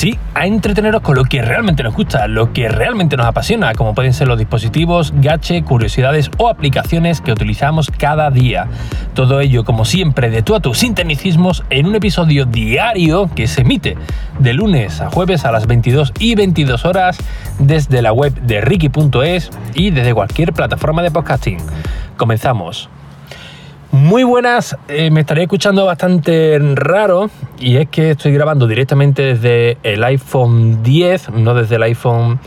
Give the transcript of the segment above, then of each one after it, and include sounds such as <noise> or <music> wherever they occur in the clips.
Sí, a entreteneros con lo que realmente nos gusta, lo que realmente nos apasiona, como pueden ser los dispositivos, gache, curiosidades o aplicaciones que utilizamos cada día. Todo ello, como siempre, de tú a tus sin en un episodio diario que se emite de lunes a jueves a las 22 y 22 horas desde la web de Ricky.es y desde cualquier plataforma de podcasting. Comenzamos. Muy buenas, eh, me estaría escuchando bastante raro y es que estoy grabando directamente desde el iPhone 10, no desde el iPhone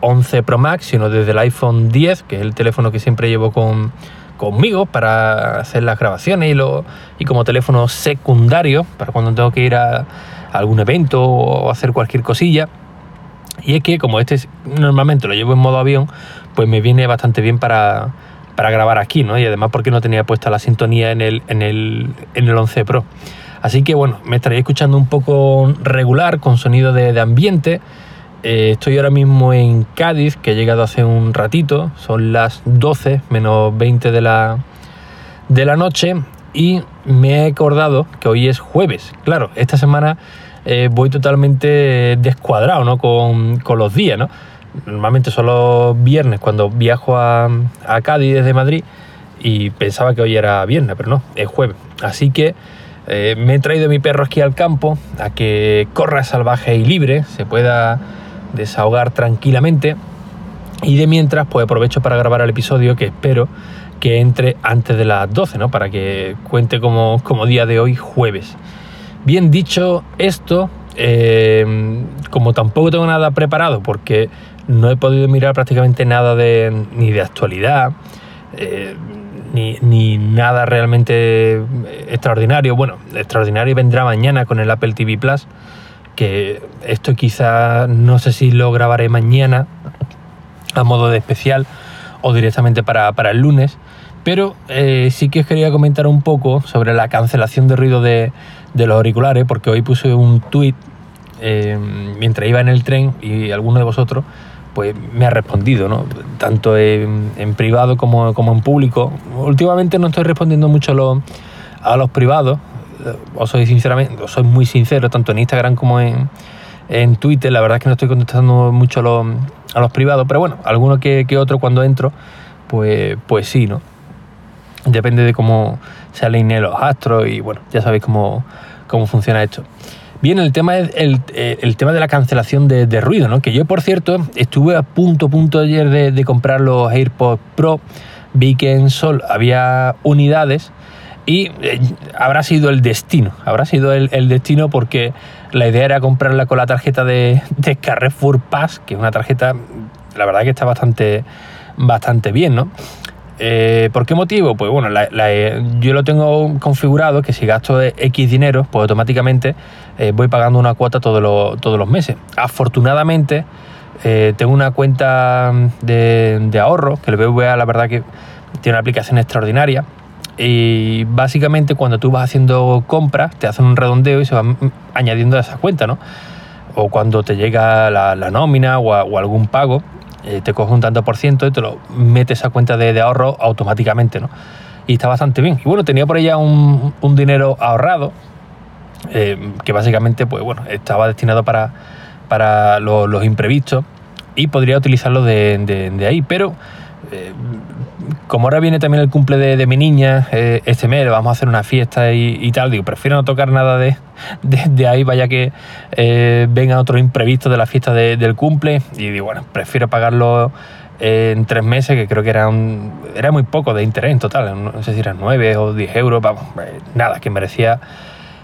11 eh, Pro Max, sino desde el iPhone 10, que es el teléfono que siempre llevo con, conmigo para hacer las grabaciones y, lo, y como teléfono secundario para cuando tengo que ir a, algún evento o hacer cualquier cosilla. Y es que como este normalmente lo llevo en modo avión, pues me viene bastante bien para para grabar aquí, ¿no? Y además porque no tenía puesta la sintonía en el, en el, en el 11 Pro. Así que bueno, me estaría escuchando un poco regular, con sonido de, ambiente. Eh, estoy ahora mismo en Cádiz, que he llegado hace un ratito. Son las 12 menos 20 de la, de la noche. Y me he acordado que hoy es jueves. Claro, esta semana eh, voy totalmente descuadrado ¿no? con, con los días, ¿no? Normalmente son los viernes cuando viajo a, Cádiz desde Madrid y pensaba que hoy era viernes, pero no, es jueves. Así que eh, me he traído a mi perro aquí al campo a que corra salvaje y libre, se pueda desahogar tranquilamente. Y de mientras, pues aprovecho para grabar el episodio que espero que entre antes de las 12, ¿no? Para que cuente como, como día de hoy, jueves. Bien dicho esto, eh, como tampoco tengo nada preparado, porque no he podido mirar prácticamente nada de, ni de actualidad, eh, ni, nada realmente extraordinario. Bueno, extraordinario vendrá mañana con el Apple TV Plus, que esto quizá no sé si lo grabaré mañana a modo de especial o directamente para, el lunes. Pero eh, sí que os quería comentar un poco sobre la cancelación de ruido de, de los auriculares, porque hoy puse un tweet eh, mientras iba en el tren y alguno de vosotros pues me ha respondido, ¿no? Tanto en, privado como, en público. Últimamente no estoy respondiendo mucho a los, a los privados, os soy sinceramente, soy muy sincero, tanto en Instagram como en, Twitter, la verdad es que no estoy contestando mucho a los, privados, pero bueno, alguno que, que, otro cuando entro, pues, pues sí, ¿no? Depende de cómo se alineen los astros y bueno, ya sabéis cómo, cómo funciona esto. Bien, el tema es el, eh, tema de la cancelación de, ruido, ¿no? Que yo, por cierto, estuve a punto, punto ayer de, comprar los AirPods Pro. Vi que en Sol había unidades y eh, habrá sido el destino. Habrá sido el, destino porque la idea era comprarla con la tarjeta de, de Carrefour Pass, que es una tarjeta, la verdad que está bastante, bastante bien, ¿no? Eh, ¿Por qué motivo? Pues bueno, yo lo tengo configurado que si gasto X dinero, pues automáticamente eh, voy pagando una cuota todos los meses. Afortunadamente, eh, tengo una cuenta de, ahorro, que el BVA la verdad que tiene una aplicación extraordinaria. Y básicamente cuando tú vas haciendo compras, te hacen un redondeo y se van añadiendo a esa cuenta, ¿no? O cuando te llega la, nómina o algún pago, eh, te coge un tanto por ciento y te lo metes a cuenta de, ahorro automáticamente, ¿no? Y está bastante bien. Y bueno, tenía por ella un, dinero ahorrado, eh, que básicamente, pues bueno, estaba destinado para, para los, imprevistos y podría utilizarlo de, de ahí, pero eh, como ahora viene también el cumple de, mi niña eh, este mes, vamos a hacer una fiesta y, tal, digo, prefiero no tocar nada de, <laughs> de, ahí, vaya que venga otro imprevisto de la fiesta del cumple. Y digo, bueno, prefiero pagarlo en tres meses, que creo que era, era muy poco de interés en total, no sé si eran nueve o diez euros, nada, que merecía,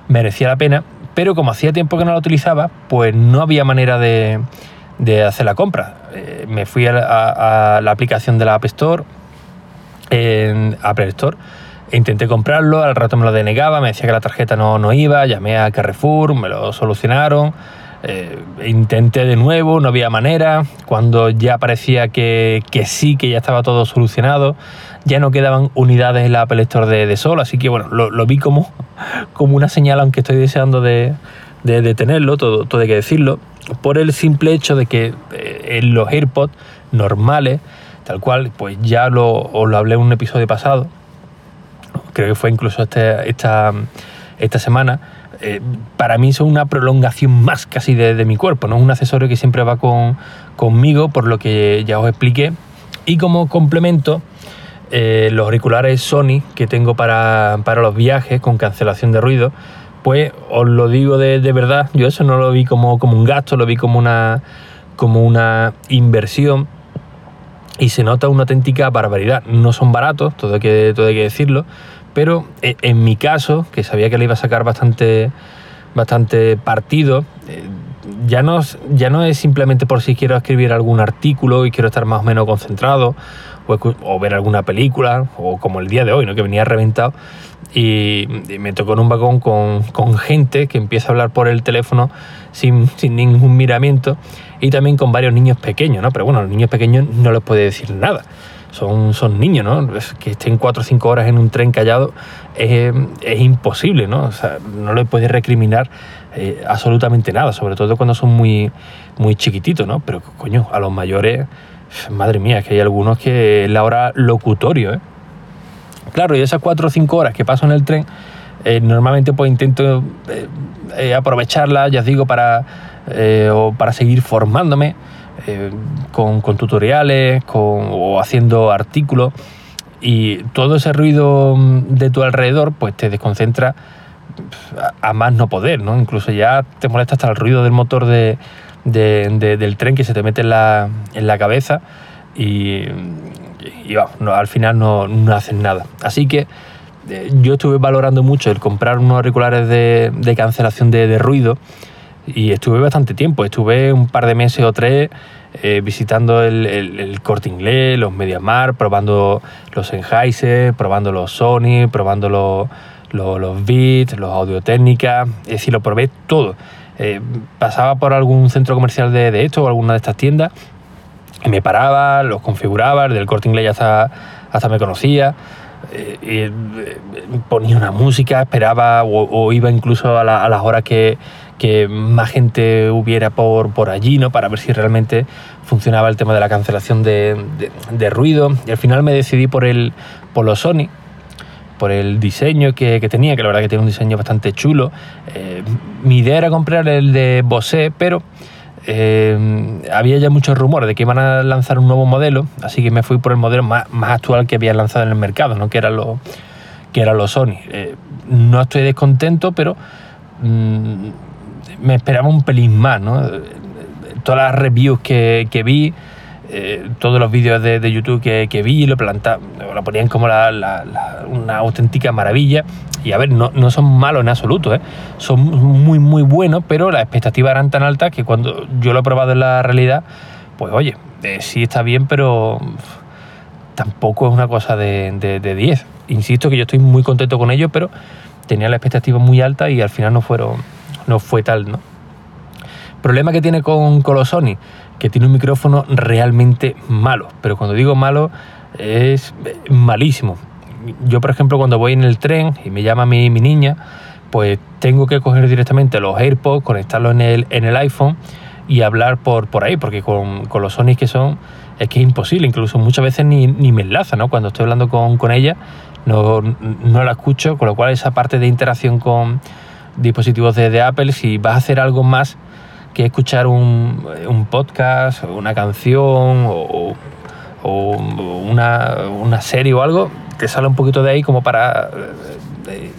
merecía la pena. Pero como hacía tiempo que no la utilizaba, pues no había manera de, de hacer la compra. me fui a la aplicación de la App Store en Apple Store. Intenté comprarlo, al rato me lo denegaba, me decía que la tarjeta no, no iba, llamé a Carrefour, me lo solucionaron. Eh, intenté de nuevo, no había manera. Cuando ya parecía que, que, sí, que ya estaba todo solucionado, ya no quedaban unidades en la Apple de, de Sol, así que bueno, lo, vi como, como una señal, aunque estoy deseando de, de, tenerlo, todo, todo hay que decirlo, por el simple hecho de que eh, en los AirPods normales tal cual, pues ya lo, os lo hablé en un episodio pasado, creo que fue incluso este, esta, esta semana, eh, para mí son una prolongación más casi de, mi cuerpo, ¿no? un accesorio que siempre va con, conmigo, por lo que ya os expliqué. Y como complemento, eh, los auriculares Sony que tengo para, los viajes con cancelación de ruido, pues os lo digo de, verdad, yo eso no lo vi como, como un gasto, lo vi como una, como una inversión y se nota una auténtica barbaridad. No son baratos, todo hay que, todo hay que decirlo, pero eh, en mi caso, que sabía que le iba a sacar bastante, bastante partido, eh, ya no, es simplemente por si quiero escribir algún artículo y quiero estar más o menos concentrado, o, ver alguna película, o como el día de hoy, ¿no? que venía reventado, y, me tocó en un vagón con, con, gente que empieza a hablar por el teléfono sin, sin, ningún miramiento, y también con varios niños pequeños, ¿no? pero bueno, los niños pequeños no les puede decir nada. Son, son niños, ¿no? que estén cuatro o cinco horas en un tren callado es, es imposible, ¿no? O sea, no le puedes recriminar eh, absolutamente nada, sobre todo cuando son muy, muy chiquititos, ¿no? Pero coño, a los mayores, madre mía, que hay algunos que es la hora locutorio, ¿eh? Claro, y esas cuatro o cinco horas que paso en el tren, eh, normalmente pues intento eh, aprovecharlas, ya os digo, para, o para seguir formándome con, con, tutoriales con, o haciendo artículos y todo ese ruido de tu alrededor pues te desconcentra a más no poder, ¿no? Incluso ya te molesta hasta el ruido del motor de, del tren que se te mete en la, en la cabeza y, al final no, no nada. Así que eh, yo estuve valorando mucho el comprar unos auriculares de, de cancelación de, ruido y estuve bastante tiempo, estuve un par de meses o tres eh, visitando el, el, corte inglés, los Mediamar, probando los Sennheiser, probando los Sony, probando los los, beats, los audio técnicas, es decir, lo probé todo. Eh, pasaba por algún centro comercial de, esto o alguna de estas tiendas me paraba, los configuraba, el del corte inglés hasta, hasta me conocía. Eh, ponía una música, esperaba o, iba incluso a, las horas que, que, más gente hubiera por, por allí, ¿no? Para ver si realmente funcionaba el tema de la cancelación de, de, ruido. Y al final me decidí por, el, por los Sony, por el diseño que, tenía, que la verdad que tiene un diseño bastante chulo. Eh, mi idea era comprar el de Bose, pero eh, había ya muchos rumores de que iban a lanzar un nuevo modelo, así que me fui por el modelo más, actual que habían lanzado en el mercado, ¿no? que eran los que era los Sony. Eh, no estoy descontento, pero mm, me esperaba un pelín más. ¿no? Todas las reviews que, que vi eh, todos los vídeos de, YouTube que, vi lo, planta, lo ponían como una auténtica maravilla. Y a ver, no, no son malos en absoluto, ¿eh? son muy, muy buenos, pero las expectativas eran tan altas que cuando yo lo he probado en la realidad, pues oye, eh, sí está bien, pero tampoco es una cosa de 10. Insisto que yo estoy muy contento con ellos, pero tenía la expectativa muy alta y al final no, fueron, no fue tal, ¿no? Problema que tiene con, con los Sony que tiene un micrófono realmente malo. Pero cuando digo malo, es malísimo. Yo, por ejemplo, cuando voy en el tren y me llama mi, mi niña, pues tengo que coger directamente los AirPods, conectarlos en el, en el iPhone y hablar por, por ahí, porque con, con los Sony que son, es que es imposible. Incluso muchas veces ni, ni me enlaza, ¿no? Cuando estoy hablando con, con ella, no, no, la escucho, con lo cual esa parte de interacción con dispositivos de, de Apple, si vas a hacer algo más que escuchar un, un podcast, una canción o, una, serie o algo, te sale un poquito de ahí como para eh,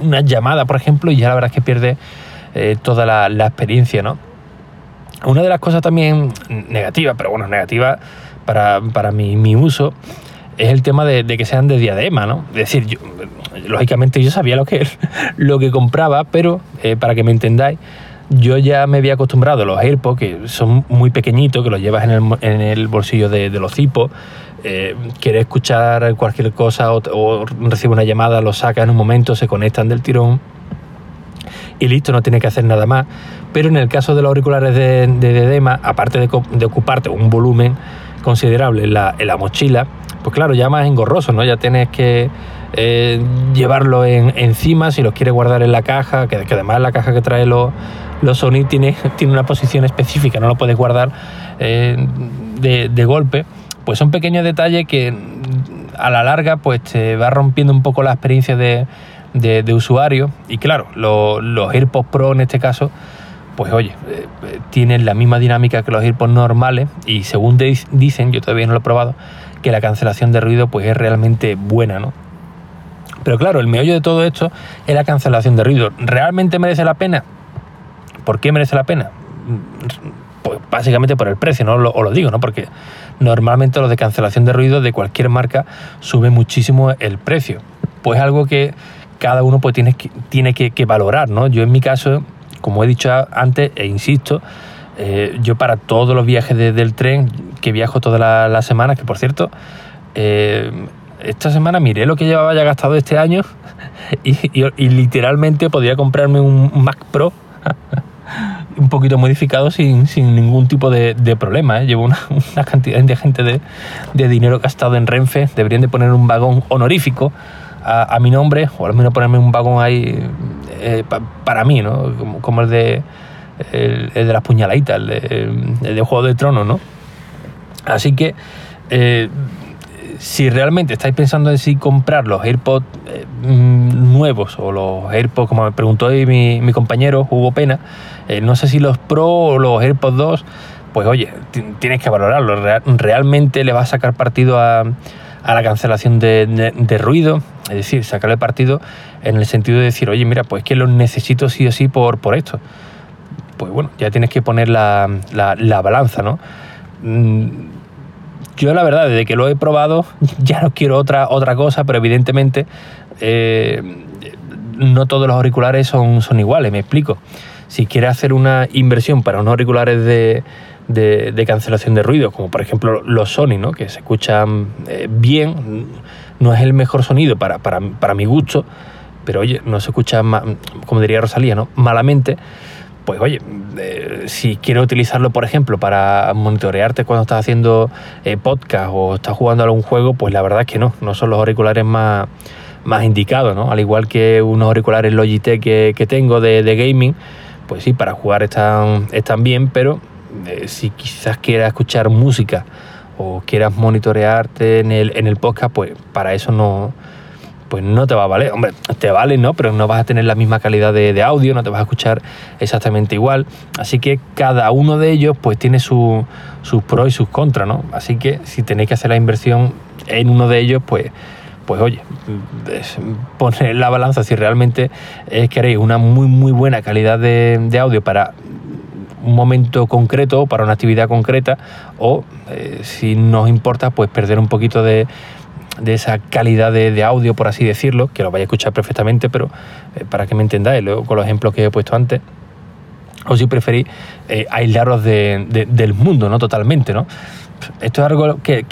una llamada, por ejemplo, y ya la verdad es que pierde eh, toda la, experiencia, ¿no? Una de las cosas también negativas, pero bueno, negativa para, para mi, uso, es el tema de, que sean de diadema, ¿no? Es decir, yo, lógicamente yo sabía lo que, <laughs> lo que compraba, pero eh, para que me entendáis, yo ya me había acostumbrado a los AirPods, que son muy pequeñitos, que los llevas en el, en el bolsillo de, los cipos. Eh, quieres escuchar cualquier cosa o, o recibe una llamada, lo sacas en un momento, se conectan del tirón y listo, no tiene que hacer nada más. Pero en el caso de los auriculares de, de, aparte de, ocuparte un volumen considerable en la, en la, mochila, pues claro, ya más engorroso, ¿no? Ya tienes que eh, llevarlo en, encima si los quieres guardar en la caja, que, además la caja que trae los los Sony tiene, <laughs> tiene una posición específica, no lo puedes guardar eh, de, golpe, pues son pequeños detalles que mm, a la larga pues te va rompiendo un poco la experiencia de, usuario. Y claro, los AirPods Pro en este caso, pues oye, eh, tienen la misma dinámica que los AirPods normales y según dicen, yo todavía no lo he probado, que la cancelación de ruido pues es realmente buena, ¿no? Pero claro, el meollo de todo esto es la cancelación de ruido. ¿Realmente merece la pena? ¿Por qué merece la pena? Pues básicamente por el precio, ¿no? os lo digo, ¿no? Porque normalmente los de cancelación de ruido de cualquier marca sube muchísimo el precio. Pues algo que cada uno pues tiene, que, tiene que, valorar, ¿no? Yo en mi caso, como he dicho antes e insisto, eh, yo para todos los viajes del tren, que viajo todas las semanas, que por cierto, eh, esta semana miré lo que llevaba ya gastado este año <laughs> y, literalmente podría comprarme un Mac Pro <laughs> un poquito modificado sin, ningún tipo de, problema. ¿eh? Llevo una, <laughs> cantidad de gente de, dinero gastado en Renfe. Deberían de poner un vagón honorífico a, mi nombre o al menos ponerme un vagón ahí eh, para mí, ¿no? Como, el de el, de las puñaladitas, el de, Juego de Tronos, ¿no? Así que eh, si realmente estáis pensando en si comprar los AirPods eh, mm, nuevos o los AirPods, como me preguntó hoy mi, compañero Hugo Pena, eh, no sé si los Pro o los AirPods 2, pues oye, tienes que valorarlo. realmente le va a sacar partido a, la cancelación de, ruido, es decir, sacarle partido en el sentido de decir, oye, mira, pues que los necesito sí o sí por, por esto. Pues bueno, ya tienes que poner la, la balanza, ¿no? Mm, yo la verdad, desde que lo he probado, <laughs> ya no quiero otra, otra cosa, pero evidentemente eh, no todos los auriculares son, son iguales, me explico. Si quieres hacer una inversión para unos auriculares de, cancelación de ruido, como por ejemplo los Sony, ¿no? que se escuchan eh, bien, no es el mejor sonido para, para, para mi gusto, pero oye, no se escucha, como diría Rosalía, ¿no? malamente pues oye, eh, si quieres utilizarlo, por ejemplo, para monitorearte cuando estás haciendo eh, podcast o estás jugando a algún juego, pues la verdad es que no, no son los auriculares más, más indicados, ¿no? Al igual que unos auriculares Logitech que, tengo de, gaming, pues sí, para jugar están, están bien, pero eh, si quizás quieras escuchar música o quieras monitorearte en el, en el podcast, pues para eso no, pues no te va a valer. Hombre, te vale, ¿no? Pero no vas a tener la misma calidad de, audio, no te vas a escuchar exactamente igual. Así que cada uno de ellos pues tiene sus pros y sus contras, ¿no? Así que si tenéis que hacer la inversión en uno de ellos, pues pues oye, poner la balanza si realmente queréis una muy muy buena calidad de, audio para un momento concreto, para una actividad concreta, o eh, si nos importa, pues perder un poquito de, de esa calidad de, audio, por así decirlo, que lo vaya a escuchar perfectamente, pero eh, para que me entendáis, luego con los ejemplos que he puesto antes, o si preferís eh, aislaros del mundo, ¿no? Totalmente, ¿no? Esto es algo que,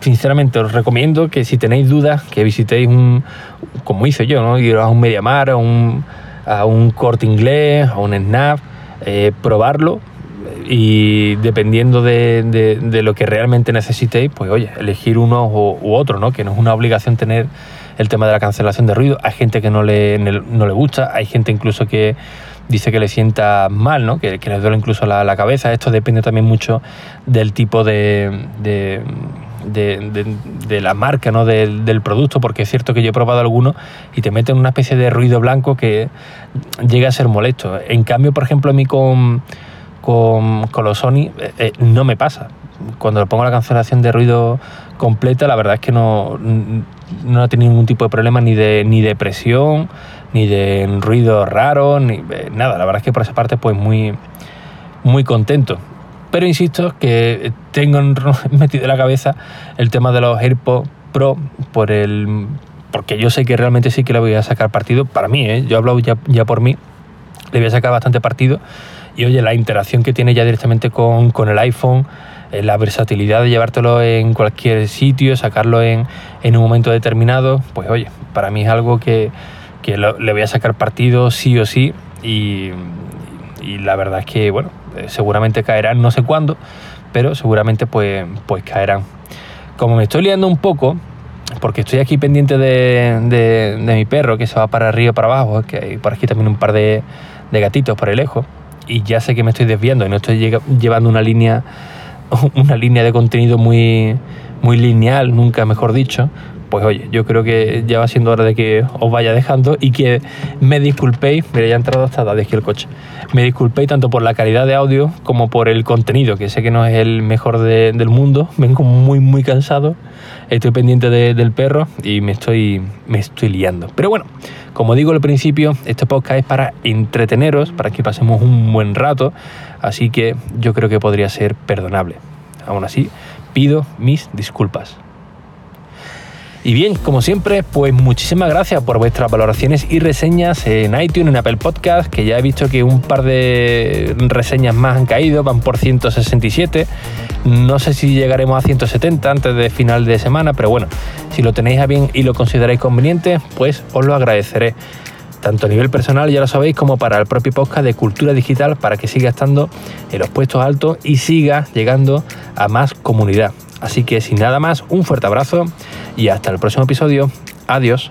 sinceramente os recomiendo que si tenéis dudas, que visitéis un, como hice yo, ¿no? Ir a un Mediamar, a un, a un corte inglés, a un Snap, eh, probarlo, y dependiendo de, lo que realmente necesitéis, pues oye, elegir uno u, otro, ¿no? Que no es una obligación tener el tema de la cancelación de ruido. Hay gente que no le, no le gusta, hay gente incluso que dice que le sienta mal, ¿no? Que, que le duele incluso la, cabeza. Esto depende también mucho del tipo de, de de, la marca, ¿no? Del, del, producto, porque es cierto que yo he probado algunos y te meten una especie de ruido blanco que llega a ser molesto. En cambio, por ejemplo, a mí con, con, los Sony eh, eh, no me pasa. Cuando le pongo la cancelación de ruido completa, la verdad es que no, no he tenido ningún tipo de problema ni de, ni de presión, ni de ruido raro, ni eh, nada. La verdad es que por esa parte, pues muy, muy contento. Pero insisto que tengo <laughs> metido en la cabeza el tema de los AirPods Pro por el porque yo sé que realmente sí que le voy a sacar partido para mí, ¿eh? yo hablo ya, ya por mí, le voy a sacar bastante partido y oye, la interacción que tiene ya directamente con, el iPhone, eh, la versatilidad de llevártelo en cualquier sitio, sacarlo en, un momento determinado, pues oye, para mí es algo que, le voy a sacar partido sí o sí y, la verdad es que, bueno, eh, seguramente caerán, no sé cuándo, pero seguramente pues, pues caerán. Como me estoy liando un poco, porque estoy aquí pendiente de, mi perro que se va para arriba para abajo, que hay por aquí también un par de, de gatitos por el lejos y ya sé que me estoy desviando y no estoy llevando una línea <laughs> una línea de contenido muy muy lineal, nunca mejor dicho, pues oye, yo creo que ya va siendo hora de que os vaya dejando y que me disculpéis, mira, ya ha entrado hasta de aquí el coche, me disculpéis tanto por la calidad de audio como por el contenido, que sé que no es el mejor del mundo, vengo muy, muy cansado, estoy pendiente del perro y me estoy, me estoy liando. Pero bueno, como digo al principio, este podcast es para entreteneros, para que pasemos un buen rato, así que yo creo que podría ser perdonable. Aún así, pido mis disculpas. Y bien, como siempre, pues muchísimas gracias por vuestras valoraciones y reseñas en iTunes, en Apple Podcast, que ya he visto que un par de reseñas más han caído, van por 167. No sé si llegaremos a 170 antes de final de semana, pero bueno, si lo tenéis a bien y lo consideráis conveniente, pues os lo agradeceré tanto a nivel personal, ya lo sabéis, como para el propio podcast de cultura digital, para que siga estando en los puestos altos y siga llegando a más comunidad. Así que sin nada más, un fuerte abrazo y hasta el próximo episodio. Adiós.